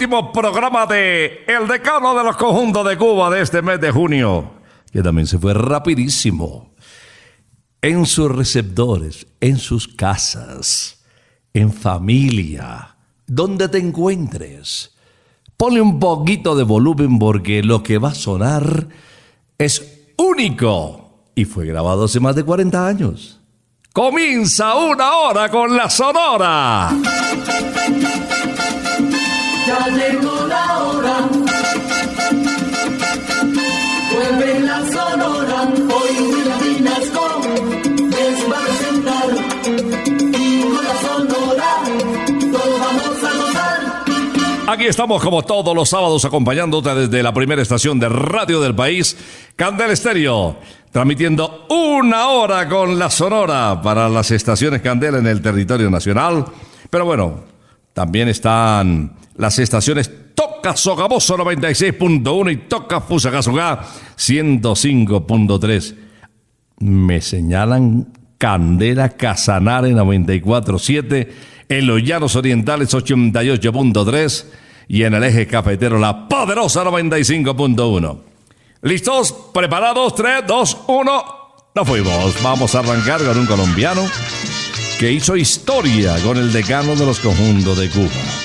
Último programa de El Decano de los Conjuntos de Cuba de este mes de junio, que también se fue rapidísimo. En sus receptores, en sus casas, en familia, donde te encuentres. Ponle un poquito de volumen porque lo que va a sonar es único y fue grabado hace más de 40 años. Comienza una hora con la Sonora. Ya llegó la hora. Vuelve la sonora. Hoy les va a presentar. Aquí estamos como todos los sábados acompañándote desde la primera estación de radio del país, Candel Estéreo, transmitiendo una hora con la Sonora para las estaciones Candela en el territorio nacional. Pero bueno, también están las estaciones Toca Sogamoso 96.1 y Toca Fusagasugá 105.3. Me señalan Candela Casanare 94.7, en los Llanos Orientales 88.3 y en el eje cafetero La Poderosa 95.1. ¿Listos? ¿Preparados? 3, 2, 1. Nos fuimos. Vamos a arrancar con un colombiano que hizo historia con el decano de los conjuntos de Cuba.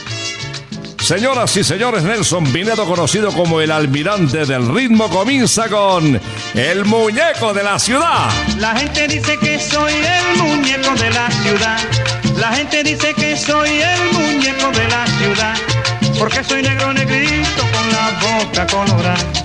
Señoras y señores, Nelson Pinedo, conocido como el almirante del ritmo, comienza con El muñeco de la ciudad. La gente dice que soy el muñeco de la ciudad. La gente dice que soy el muñeco de la ciudad. Porque soy negro negrito con la boca colorada.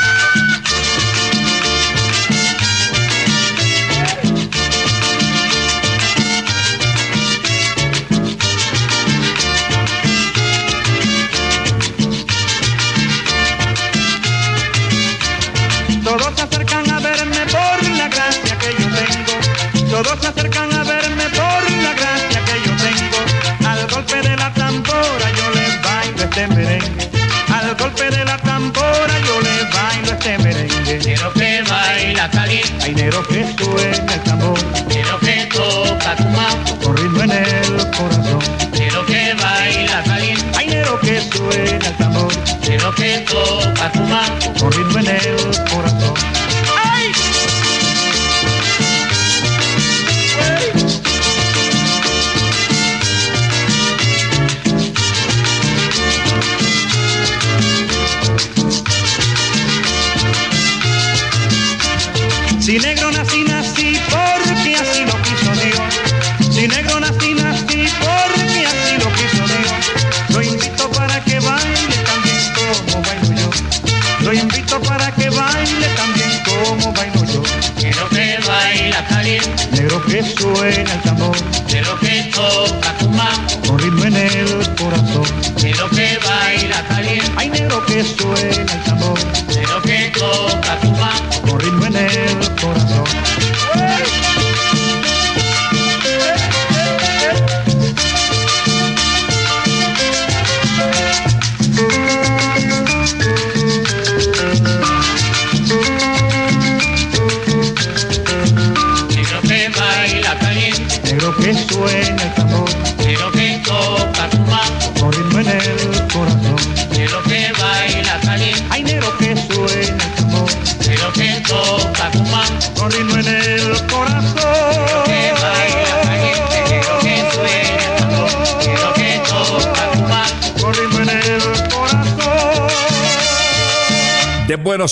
Negro que suena el tambor negro que toca cumaco, con ritmo en el corazón. negro que baila caliente, Hay negro que suena el tambor negro que toca cumaco, con ritmo en el corazón.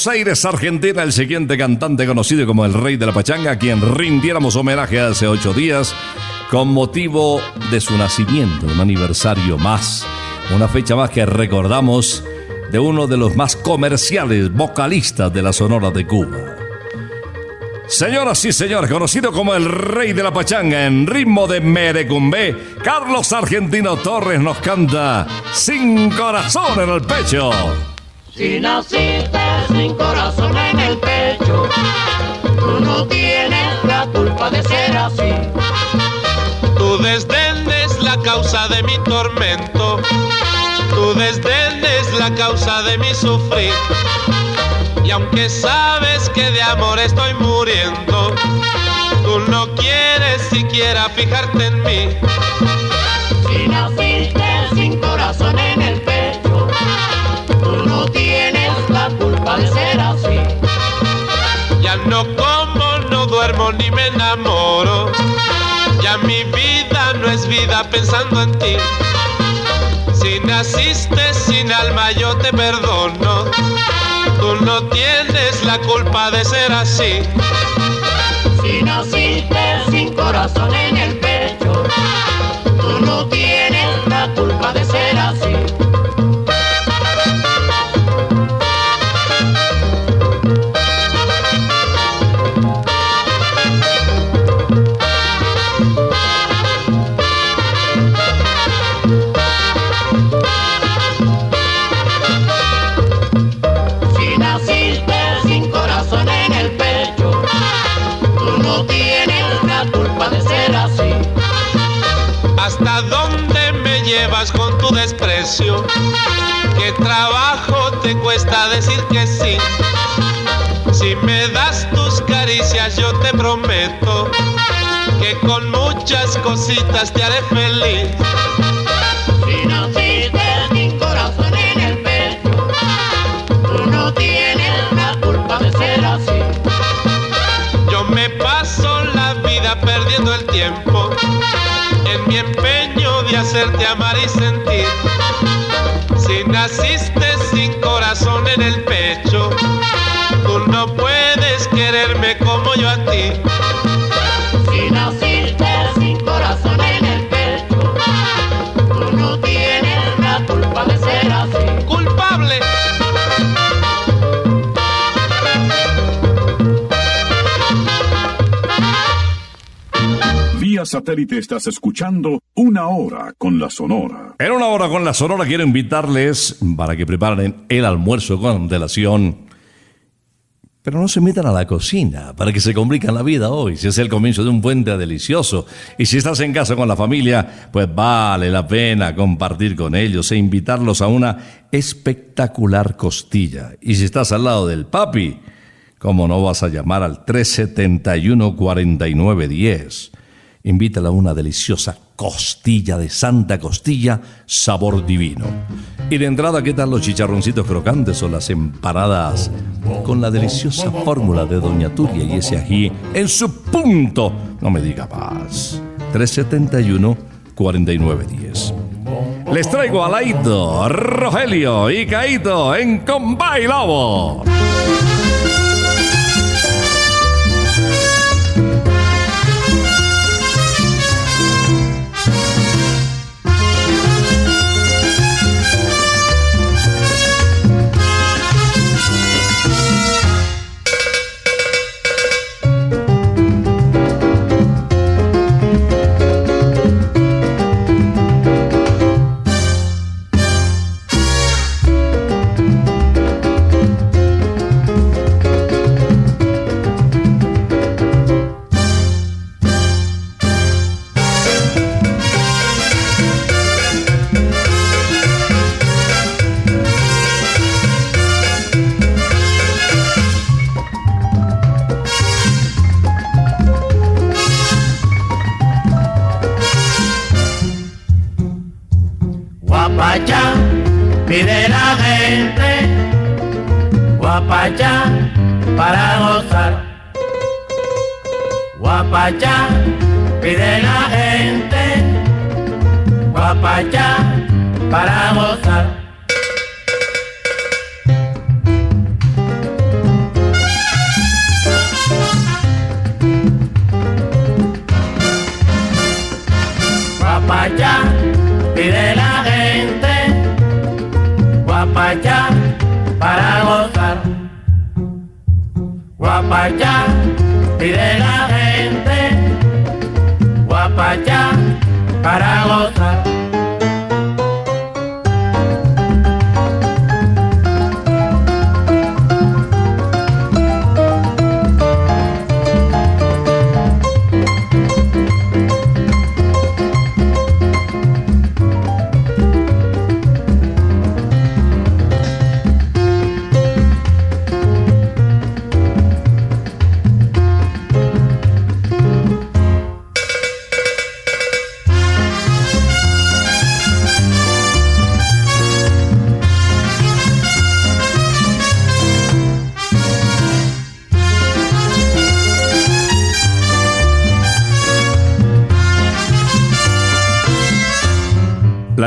Aires, Argentina, el siguiente cantante conocido como el Rey de la Pachanga, a quien rindiéramos homenaje hace ocho días con motivo de su nacimiento, un aniversario más, una fecha más que recordamos de uno de los más comerciales vocalistas de la Sonora de Cuba. Señoras y señores, conocido como el Rey de la Pachanga en ritmo de merecumbé, Carlos Argentino Torres nos canta Sin corazón en el pecho. Si naciste sin corazón en el pecho, tú no tienes la culpa de ser así. Tu desdén es la causa de mi tormento. Tu desdén es la causa de mi sufrir. Y aunque sabes que de amor estoy muriendo, tú no quieres siquiera fijarte en mí. Si naciste sin corazón en el pecho, ni me enamoro. Ya mi vida no es vida pensando en ti. Si naciste sin alma yo te perdono. Tú no tienes la culpa de ser así. Si naciste sin corazón en el pecho, tú no tienes la culpa de ser llevas con tu desprecio? ¿Qué trabajo te cuesta decir que sí? Si me das tus caricias yo te prometo que con muchas cositas te haré feliz. Hacerte amar y sentir. Si naciste sin corazón en el pecho, tú no puedes quererme como yo a ti. Si naciste sin corazón en el pecho, tú no tienes la culpa de ser así. Culpable. Vía satélite estás escuchando Una Hora con la Sonora. En una hora con la Sonora quiero invitarles para que preparen el almuerzo con antelación. Pero no se metan a la cocina para que se complican la vida hoy. Si es el comienzo de un puente delicioso. Y si estás en casa con la familia, pues vale la pena compartir con ellos e invitarlos a una espectacular costilla. Y si estás al lado del papi, ¿cómo no vas a llamar al 371-4910? Invítala a una deliciosa costilla de Santa Costilla, sabor divino. Y de entrada, ¿qué tal los chicharroncitos crocantes o las empanadas con la deliciosa fórmula de Doña Turia y ese ají en su punto? No me diga más. 371-4910. Les traigo a Laito, Rogelio y Caito en Compay Lobo. Gente, guapacha para gozar. Guapacha, pide la gente, guapacha para gozar. Guapacha para gozar.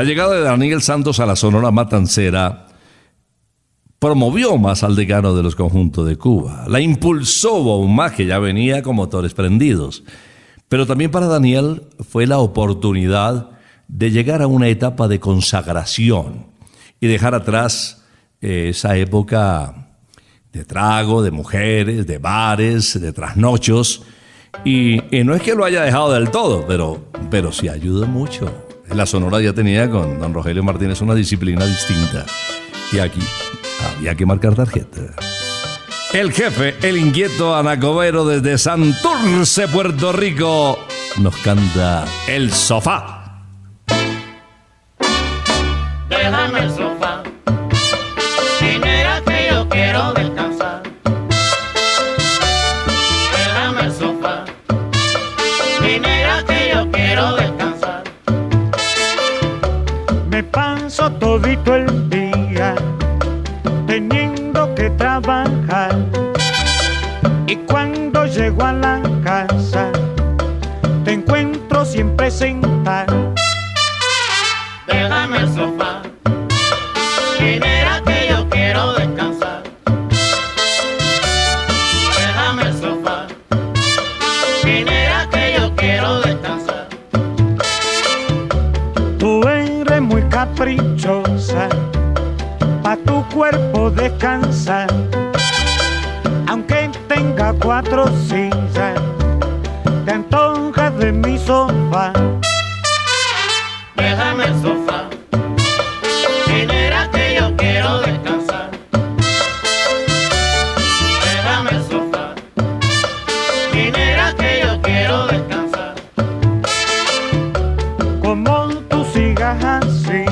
La llegada de Daniel Santos a la Sonora Matancera promovió más al decano de los conjuntos de Cuba, la impulsó aún más que ya venía con motores prendidos. Pero también para Daniel fue la oportunidad de llegar a una etapa de consagración y dejar atrás eh, esa época de trago, de mujeres, de bares, de trasnochos. Y, no es que lo haya dejado del todo, pero, pero sí ayudó mucho. La Sonora ya tenía con don Rogelio Martínez una disciplina distinta. Y aquí había que marcar tarjeta. El jefe, el inquieto Anacobero desde Santurce, Puerto Rico, nos canta El Sofá. Llego a la casa, te encuentro siempre sentado. Cuatro sillas, te antojas de mi sofá. Déjame el sofá. Genera que yo quiero descansar. Déjame el sofá. Genera que yo quiero descansar. Como tú sigas así,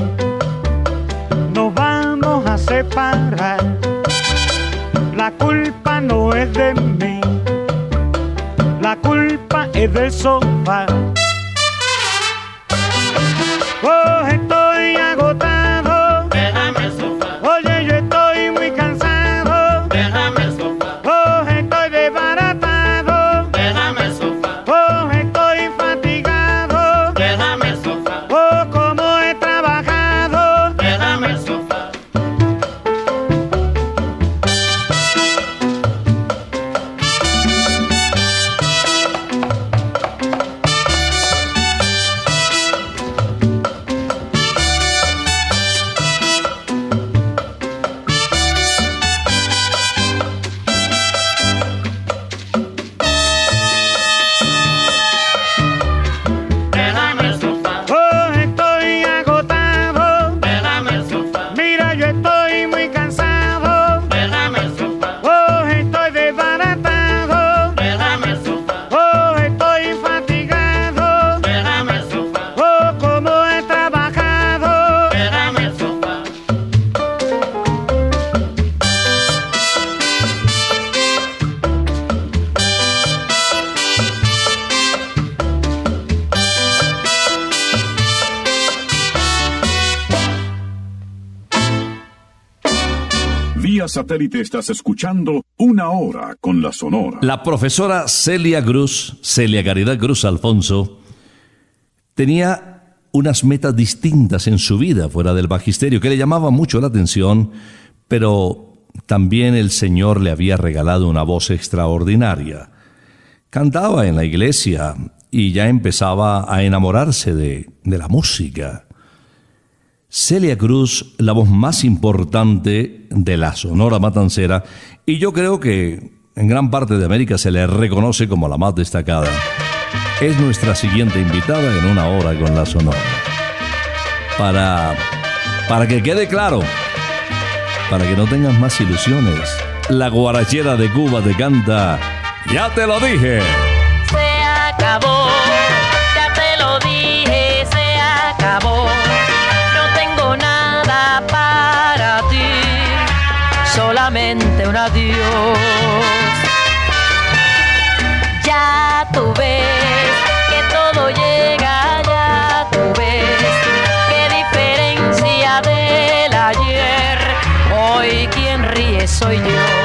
nos vamos a separar. La culpa no es de mí, es del sofá. Satélite estás escuchando Una Hora con la Sonora. La profesora Celia Cruz, Celia Caridad Cruz Alfonso, tenía unas metas distintas en su vida fuera del magisterio que le llamaban mucho la atención, pero también el Señor le había regalado una voz extraordinaria. Cantaba en la iglesia y ya empezaba a enamorarse de, de la música. Celia Cruz, la voz más importante de la Sonora Matancera, y yo creo que en gran parte de América se le reconoce como la más destacada. Es nuestra siguiente invitada en una hora con la Sonora. Para, para que quede claro, para que no tengas más ilusiones, la guarachera de Cuba te canta, ya te lo dije. se acabó. Solamente un adiós. Ya tú ves que todo llega, ya tú ves qué diferencia del ayer. Hoy quien ríe soy yo.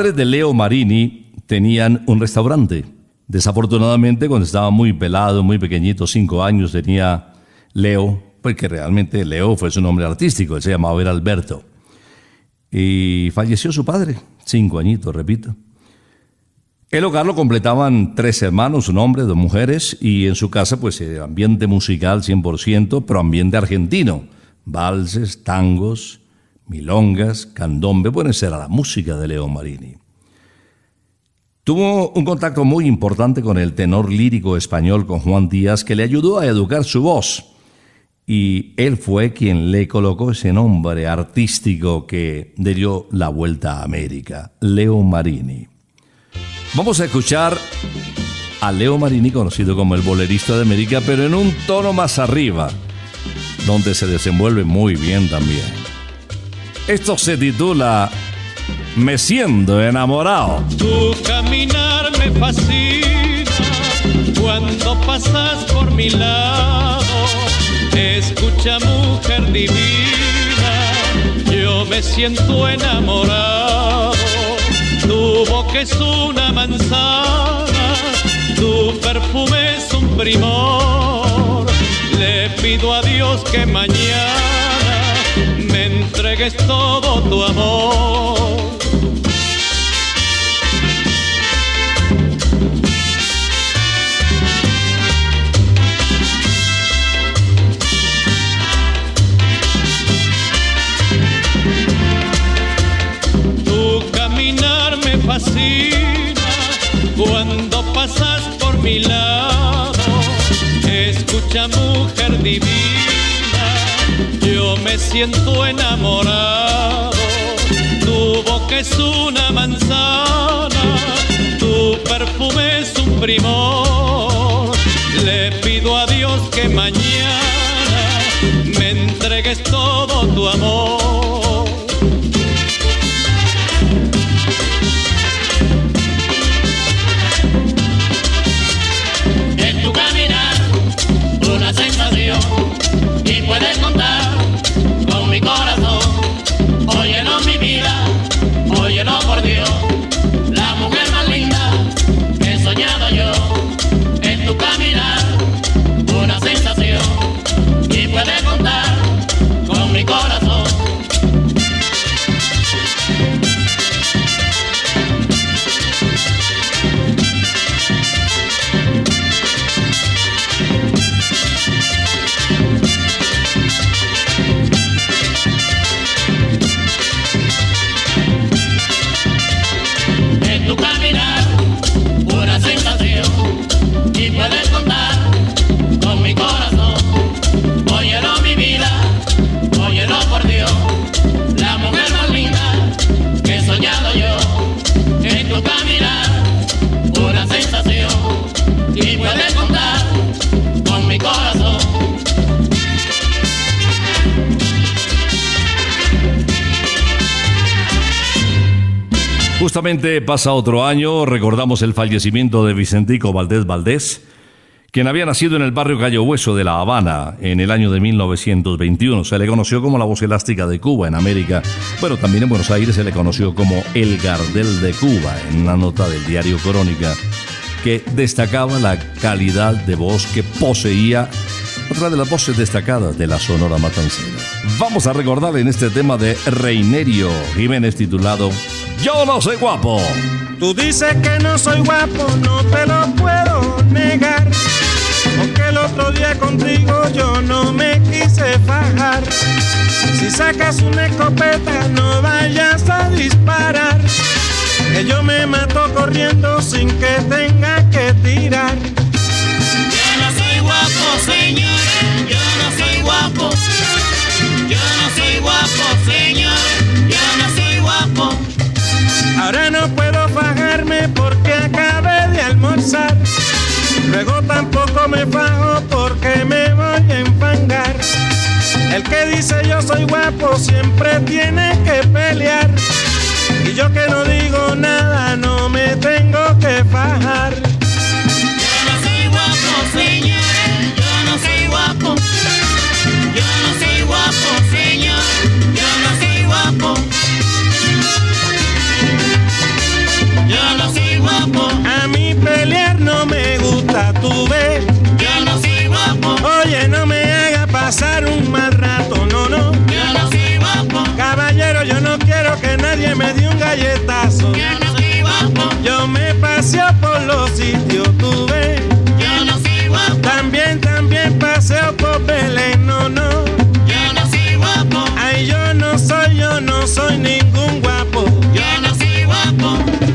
Padres de Leo Marini tenían un restaurante. Desafortunadamente, cuando estaba muy pelado, muy pequeñito, cinco años, tenía Leo, porque realmente Leo fue su nombre artístico, él se llamaba era Alberto. Y falleció su padre, cinco añitos, repito. El hogar lo completaban tres hermanos, un hombre, dos mujeres, y en su casa, pues, ambiente musical 100%, pero ambiente argentino. Valses, tangos, milongas, candombe, bueno, esa era la música de Leo Marini. Tuvo un contacto muy importante con el tenor lírico español, con Juan Díaz, que le ayudó a educar su voz. Y él fue quien le colocó ese nombre artístico que le dio la vuelta a América, Leo Marini. Vamos a escuchar a Leo Marini, conocido como el bolerista de América, pero en un tono más arriba, donde se desenvuelve muy bien también. Esto se titula Me siento enamorado. Tu caminar me fascina cuando pasas por mi lado. Escucha, mujer divina, yo me siento enamorado. Tu boca es una manzana, tu perfume es un primor. Le pido a Dios que mañana entregues todo tu amor. Tu caminar me fascina cuando pasas por mi lado. Escucha, mujer divina, me siento enamorado. Tu boca es una manzana, tu perfume es un primor. Le pido a Dios que mañana me entregues todo tu amor. Justamente pasa otro año, recordamos el fallecimiento de Vicentico Valdés Valdés, quien había nacido en el barrio Cayo Hueso de La Habana en el año de 1921. Se le conoció como la voz elástica de Cuba en América. Bueno, también en Buenos Aires se le conoció como el Gardel de Cuba, en una nota del diario Crónica, que destacaba la calidad de voz que poseía otra de las voces destacadas de la Sonora Matancera. Vamos a recordar en este tema de Reinerio Jiménez titulado Yo no soy guapo. Tú dices que no soy guapo, no te lo puedo negar. Porque el otro día contigo yo no me quise fajar. Si sacas una escopeta, no vayas a disparar. Que yo me mato corriendo sin que tenga que tirar. Yo no soy guapo, señores, yo no soy guapo. Yo no soy guapo, señores, Ahora no puedo fajarme porque acabé de almorzar. Luego tampoco me fajo porque me voy a enfangar. El que dice yo soy guapo siempre tiene que pelear. Y yo que no digo nada no me tengo que fajar. Yo no soy guapo, señores, tuve. Ya no soy guapo. Oye, no me haga pasar un mal rato, no, no. Ya no soy guapo. Caballero, yo no quiero que nadie me dé un galletazo. Ya no soy guapo. Yo me paseo por los sitios, tuve. Ya no soy guapo. También, también paseo por Belén, no, no. Ya no soy guapo. Ay, yo no soy, yo no soy ningún guapo. Ya no soy guapo.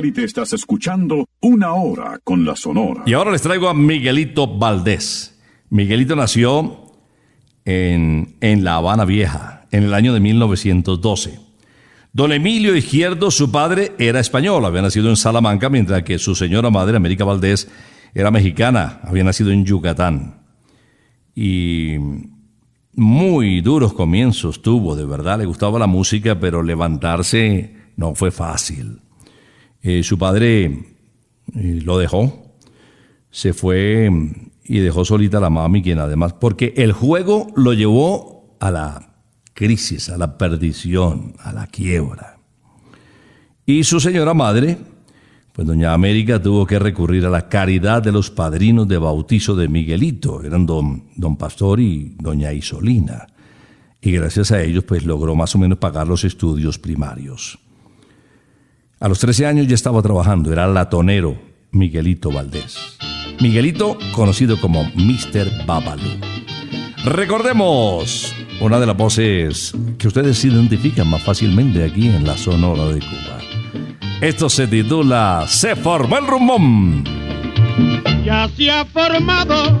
Satélite estás escuchando Una Hora con la Sonora. Y ahora les traigo a Miguelito Valdés. Miguelito nació en, en La Habana Vieja, en el año de 1912. Don Emilio Izquierdo, su padre, era español, había nacido en Salamanca, mientras que su señora madre, América Valdés, era mexicana, había nacido en Yucatán. Y muy duros comienzos tuvo, de verdad, le gustaba la música, pero levantarse no fue fácil. Eh, su padre eh, lo dejó, se fue mm, y dejó solita a la mami, quien además, porque el juego lo llevó a la crisis, a la perdición, a la quiebra. Y su señora madre, pues doña América tuvo que recurrir a la caridad de los padrinos de bautizo de Miguelito, eran don, don Pastor y doña Isolina. Y gracias a ellos, pues logró más o menos pagar los estudios primarios. A los 13 años ya estaba trabajando, era latonero Miguelito Valdés. Miguelito, conocido como Mr. Babalu. Recordemos una de las voces que ustedes identifican más fácilmente aquí en la Sonora de Cuba. Esto se titula Se formó el rumbón. Ya se ha formado,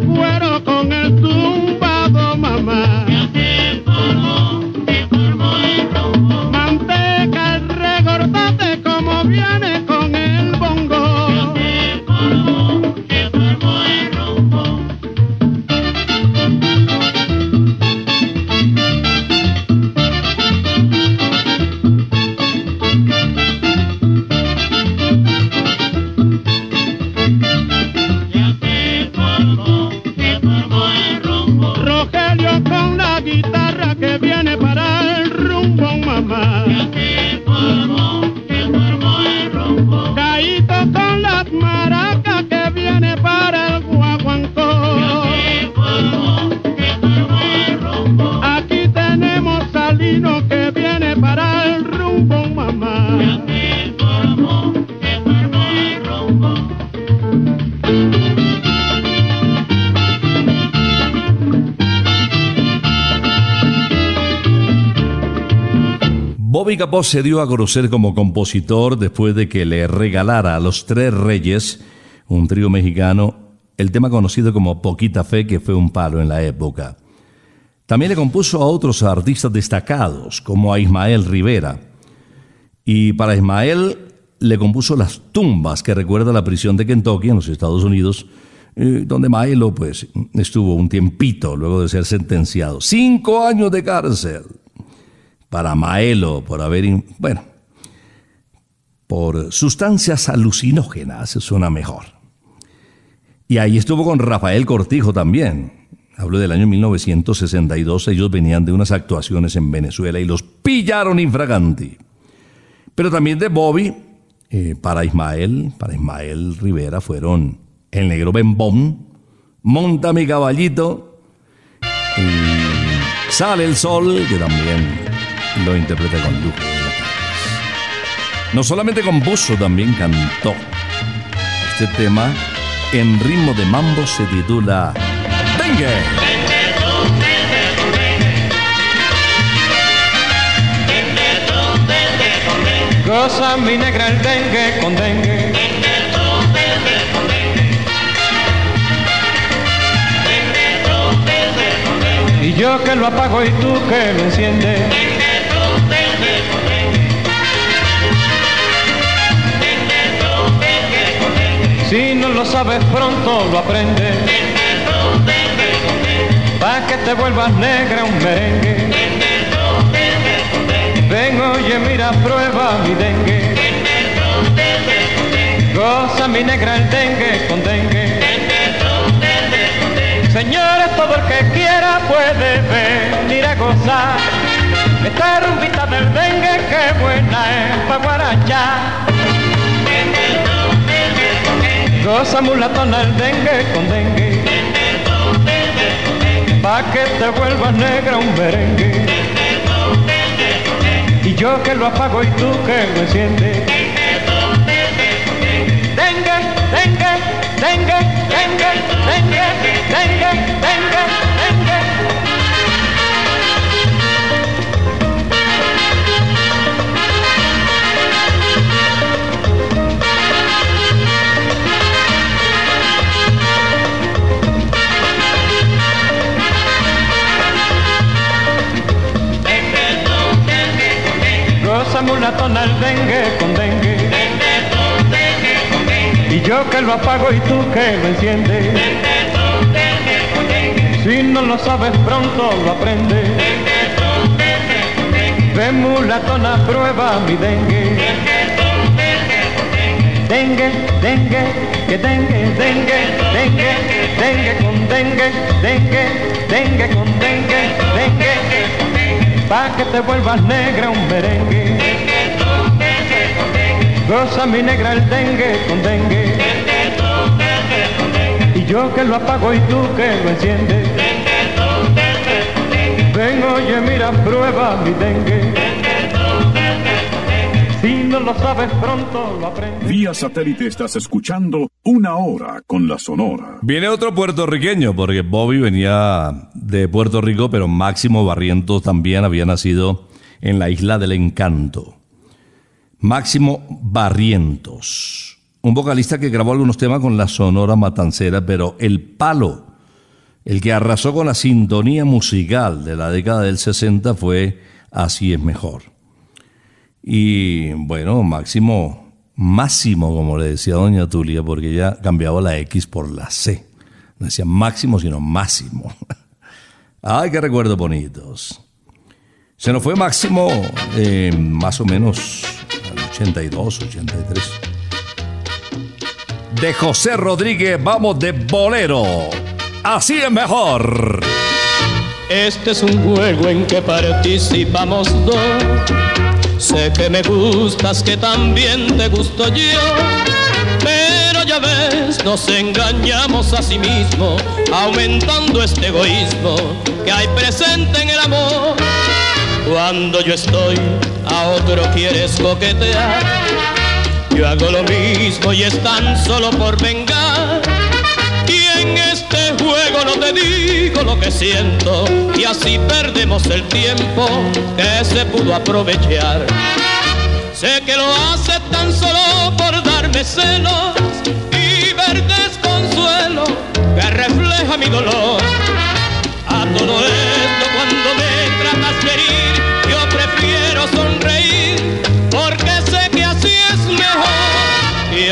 Cueros con el zumbado, mamá. Se dio a conocer como compositor después de que le regalara a los Tres Reyes, un trío mexicano, el tema conocido como Poquita Fe, que fue un palo en la época. También le compuso a otros artistas destacados, como a Ismael Rivera. Y para Ismael le compuso Las Tumbas, que recuerda la prisión de Kentucky en los Estados Unidos, eh, donde Maelo pues, estuvo un tiempito luego de ser sentenciado. Cinco años de cárcel para Maelo por haber, bueno, por sustancias alucinógenas, suena mejor. Y ahí estuvo con Rafael Cortijo también. Hablo del año 1962, ellos venían de unas actuaciones en Venezuela y los pillaron infraganti. Pero también de Bobby, eh, para Ismael, para Ismael Rivera fueron El Negro Bembón, Monta mi caballito y Sale el Sol, que también lo interpreta con lujo. No solamente compuso, también cantó. Este tema, en ritmo de mambo, se titula Dengue. Goza mi negra el dengue con dengue. Y yo que lo apago y tú que lo enciendes. Si no lo sabes pronto lo aprendes. Pa' que te vuelvas negra un merengue. Ven, oye, mira, prueba mi dengue. Goza mi negra el dengue con dengue. Señores, todo el que quiera puede venir a gozar. Esta rumbita del dengue, que buena es pa' guarachar. Goza mulatona el dengue con dengue. Pa' que te vuelvas negra un merengue. Y yo que lo apago y tú que lo enciendes. Que lo apago y tú que lo enciendes. Si no lo sabes pronto lo aprendes. Ven mulatona, prueba mi dengue. Dengue, dengue, que dengue, dengue, dengue, dengue con dengue, dengue, dengue con dengue, dengue. Pa' que te vuelvas negra un merengue. Goza mi negra el dengue con dengue. Y yo que lo apago y tú que lo enciendes. Ven, oye, mira, prueba mi dengue. Si no lo sabes pronto, lo aprendes. Vía satélite estás escuchando Una Hora con la Sonora. Viene otro puertorriqueño, porque Bobby venía de Puerto Rico, pero Máximo Barrientos también había nacido en la isla del encanto. Máximo Barrientos, un vocalista que grabó algunos temas con la Sonora Matancera, pero el palo, el que arrasó con la sintonía musical de la década del 60 fue Así es mejor. Y bueno, Máximo, Máximo, como le decía doña Tulia, porque ella cambiaba la X por la C. No decía Máximo, sino Máximo. Ay, qué recuerdos bonitos. Se nos fue Máximo eh, más o menos al 82, 83. De José Rodríguez, vamos de bolero. Así es mejor. Este es un juego en que participamos dos. Sé que me gustas, que también te gusto yo. Pero ya ves, nos engañamos a sí mismo, aumentando este egoísmo que hay presente en el amor. Cuando yo estoy, a otro quieres coquetear. Yo hago lo mismo y es tan solo por vengar. ¿Quién en este juego no te digo lo que siento y así perdemos el tiempo que se pudo aprovechar. Sé que lo hace tan solo por darme celos y ver desconsuelo que refleja mi dolor. A todo esto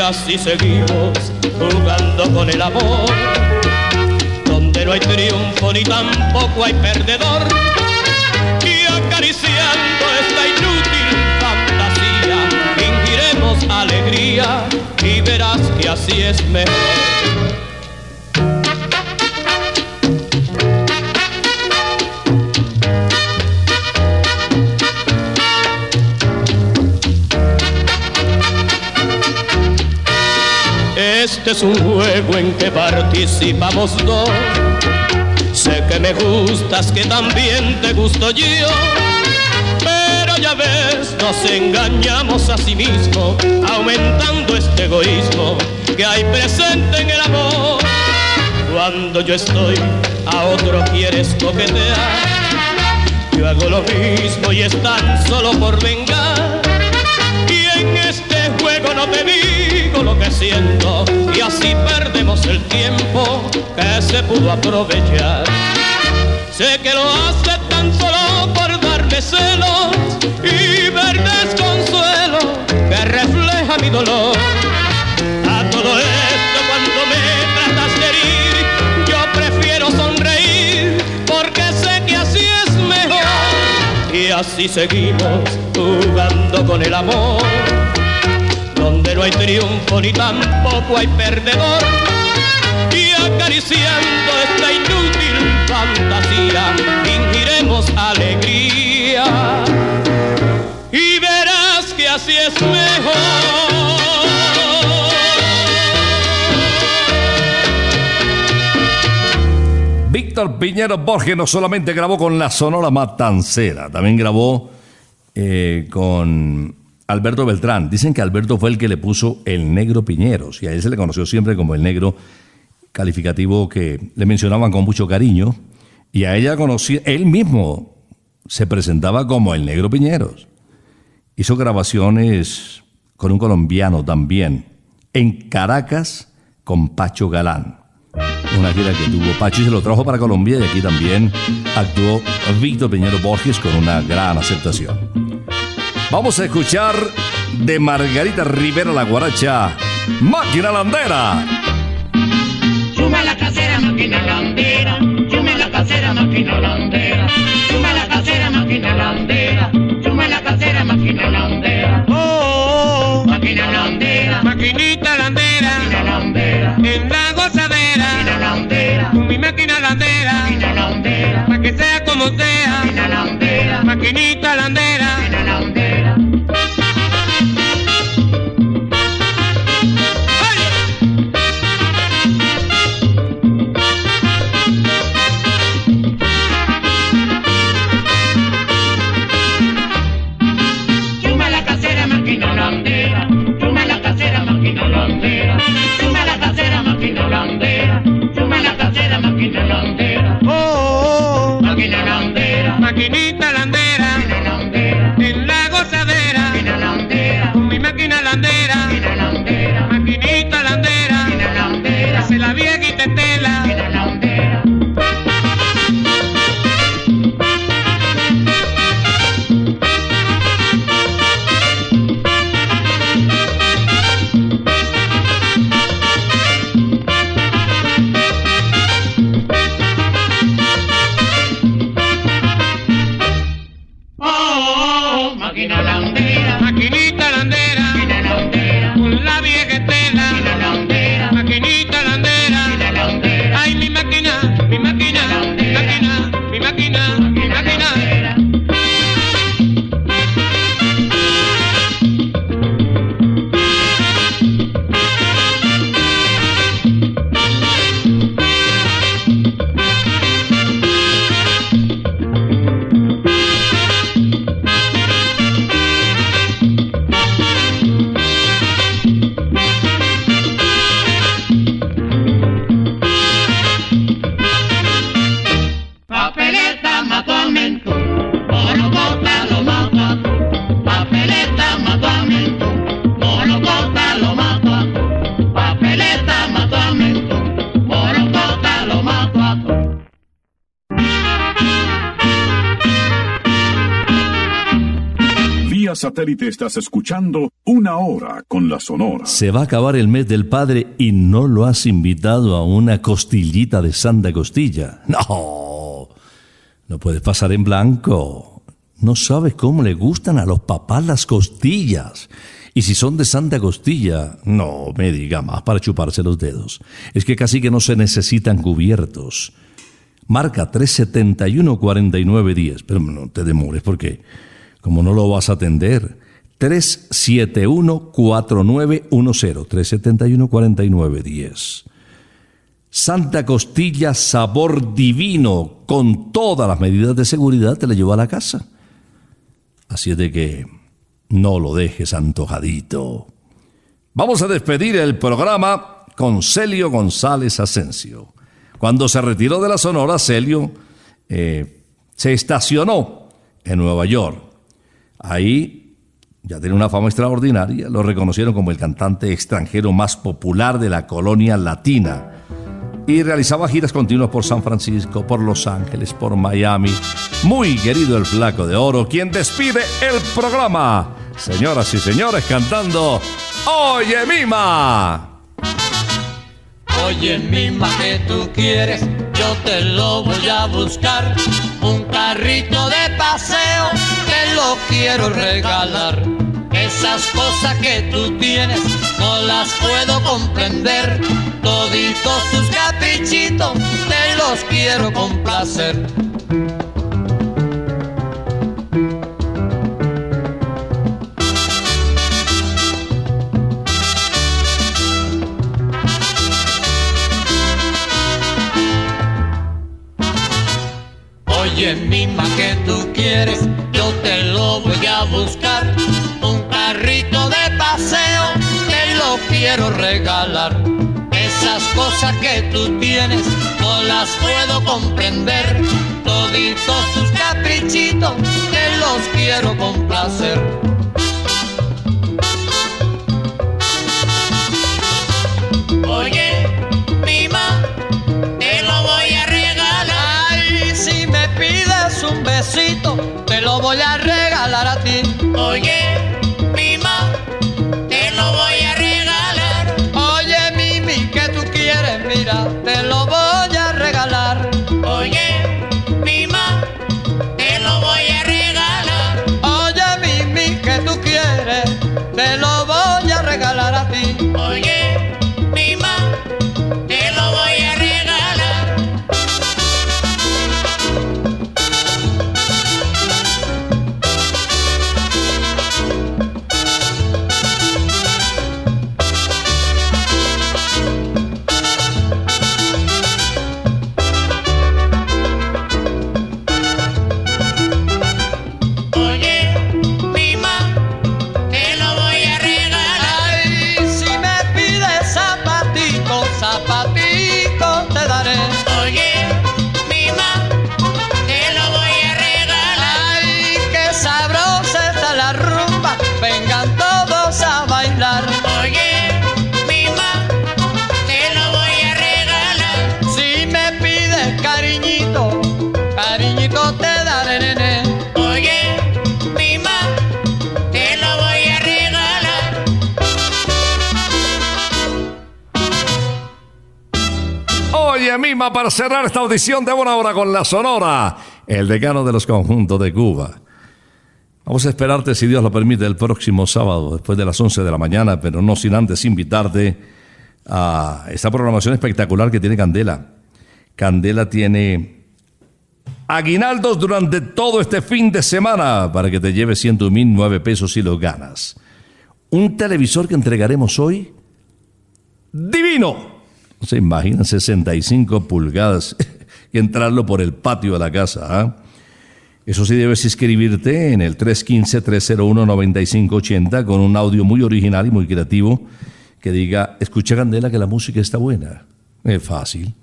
así seguimos jugando con el amor, donde no hay triunfo ni tampoco hay perdedor. Y acariciando esta inútil fantasía, fingiremos alegría y verás que así es mejor. Es un juego en que participamos dos. Sé que me gustas, que también te gusto yo. Pero ya ves, nos engañamos a sí mismo, aumentando este egoísmo que hay presente en el amor. Cuando yo estoy, a otro quieres coquetear. Yo hago lo mismo y es tan solo por vengar. Y en este juego no te lo que siento y así perdemos el tiempo que se pudo aprovechar. Sé que lo hace tan solo por darme celos y ver desconsuelo que refleja mi dolor. A todo esto cuando me tratas de herir, yo prefiero sonreír porque sé que así es mejor. Y así seguimos jugando con el amor, no hay triunfo ni tampoco hay perdedor. Y acariciando esta inútil fantasía, fingiremos alegría. Y verás que así es mejor. Víctor Piñero Borges no solamente grabó con la Sonora Matancera, también grabó eh, con Alberto Beltrán. Dicen que Alberto fue el que le puso el negro Piñeros y a él se le conoció siempre como el negro calificativo que le mencionaban con mucho cariño. Y a ella conocí, él mismo se presentaba como el negro Piñeros. Hizo grabaciones con un colombiano también, en Caracas con Pacho Galán. Una gira que tuvo Pacho y se lo trajo para Colombia y aquí también actuó Víctor Piñero Borges con una gran aceptación. Vamos a escuchar de Margarita Rivera la guaracha, Máquina Landera. Suma la casera, máquina landera. Suma la casera, máquina landera. Suma la casera, máquina landera. Suma la casera, máquina landera. Oh, oh, Máquina landera. oh, maquinita landera, Máquina landera. en la gozadera, Máquina landera. con mi máquina landera, Máquina landera. pa' que sea como sea, Máquina landera. maquinita landera. Satélite estás escuchando Una Hora con la Sonora. Se va a acabar el mes del padre y no lo has invitado a una costillita de Santa Costilla. No, no puedes pasar en blanco. No sabes cómo le gustan a los papás las costillas. Y si son de Santa Costilla, no me diga más para chuparse los dedos. Es que casi que no se necesitan cubiertos. Marca 371-4910. Pero no te demores porque como no lo vas a atender. 371-4910. 371-4910. Santa Costilla, sabor divino, con todas las medidas de seguridad, te la llevo a la casa. Así es de que no lo dejes antojadito. Vamos a despedir el programa con Celio González Asensio. Cuando se retiró de la Sonora, Celio eh, se estacionó en Nueva York. Ahí ya tiene una fama extraordinaria, lo reconocieron como el cantante extranjero más popular de la colonia latina y realizaba giras continuas por San Francisco, por Los Ángeles, por Miami. Muy querido el flaco de oro, quien despide el programa. Señoras y señores, cantando Oye Mima. Oye, mima, que tú quieres, yo te lo voy a buscar. Un carrito de paseo, te lo quiero regalar. Esas cosas que tú tienes, no las puedo comprender. Toditos tus caprichitos, te los quiero complacer. Quiero regalar. Esas cosas que tú tienes, no las puedo comprender. Toditos tus caprichitos, te los quiero complacer. Oye, mima, te lo voy a regalar. Ay, si me pides un besito, te lo voy a regalar a ti. Oye, Para cerrar esta audición de una hora con la Sonora, el decano de los conjuntos de Cuba. Vamos a esperarte, si Dios lo permite, el próximo sábado, después de las 11 de la mañana, pero no sin antes invitarte a esta programación espectacular que tiene Candela. Candela tiene aguinaldos durante todo este fin de semana para que te lleves 109 pesos si los ganas. Un televisor que entregaremos hoy, divino. Se imaginan 65 pulgadas y entrarlo por el patio de la casa. ¿ah? Eso sí, debes inscribirte en el 315-301-9580 con un audio muy original y muy creativo que diga, escucha Candela que la música está buena. Es fácil.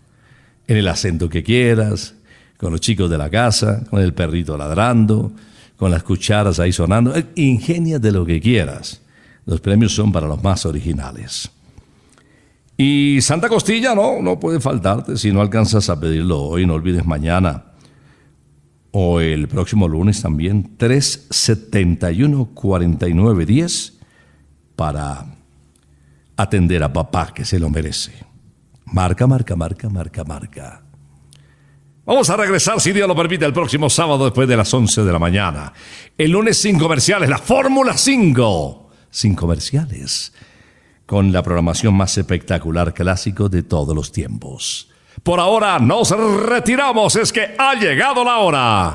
En el acento que quieras, con los chicos de la casa, con el perrito ladrando, con las cucharas ahí sonando. Eh, Ingenia de lo que quieras. Los premios son para los más originales. Y Santa Costilla no, no puede faltarte. Si no alcanzas a pedirlo hoy, no olvides mañana o el próximo lunes también, 371-4910 para atender a papá que se lo merece. Marca, marca, marca, marca, marca. Vamos a regresar, si Dios lo permite, el próximo sábado después de las 11 de la mañana. El lunes sin comerciales, la Fórmula 5. Sin comerciales. Con la programación más espectacular clásico de todos los tiempos. Por ahora nos retiramos, es que ha llegado la hora.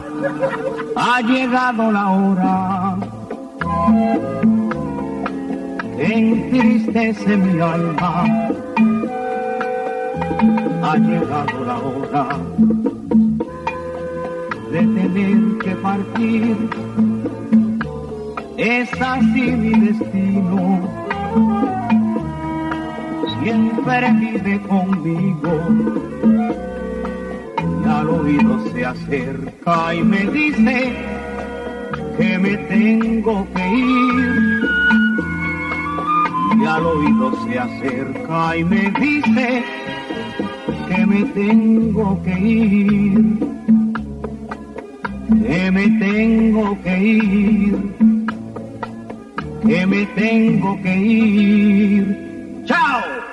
Ha llegado la hora. Entristece mi alma. Ha llegado la hora de tener que partir. Es así mi destino. Siempre vive conmigo. Y al oído se acerca y me dice que me tengo que ir. Y al oído se acerca y me dice que me tengo que ir, que me tengo que ir, que me tengo que ir. ¡Chao!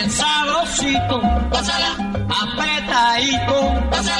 bien sabrosito, gózala, apretadito, gózala,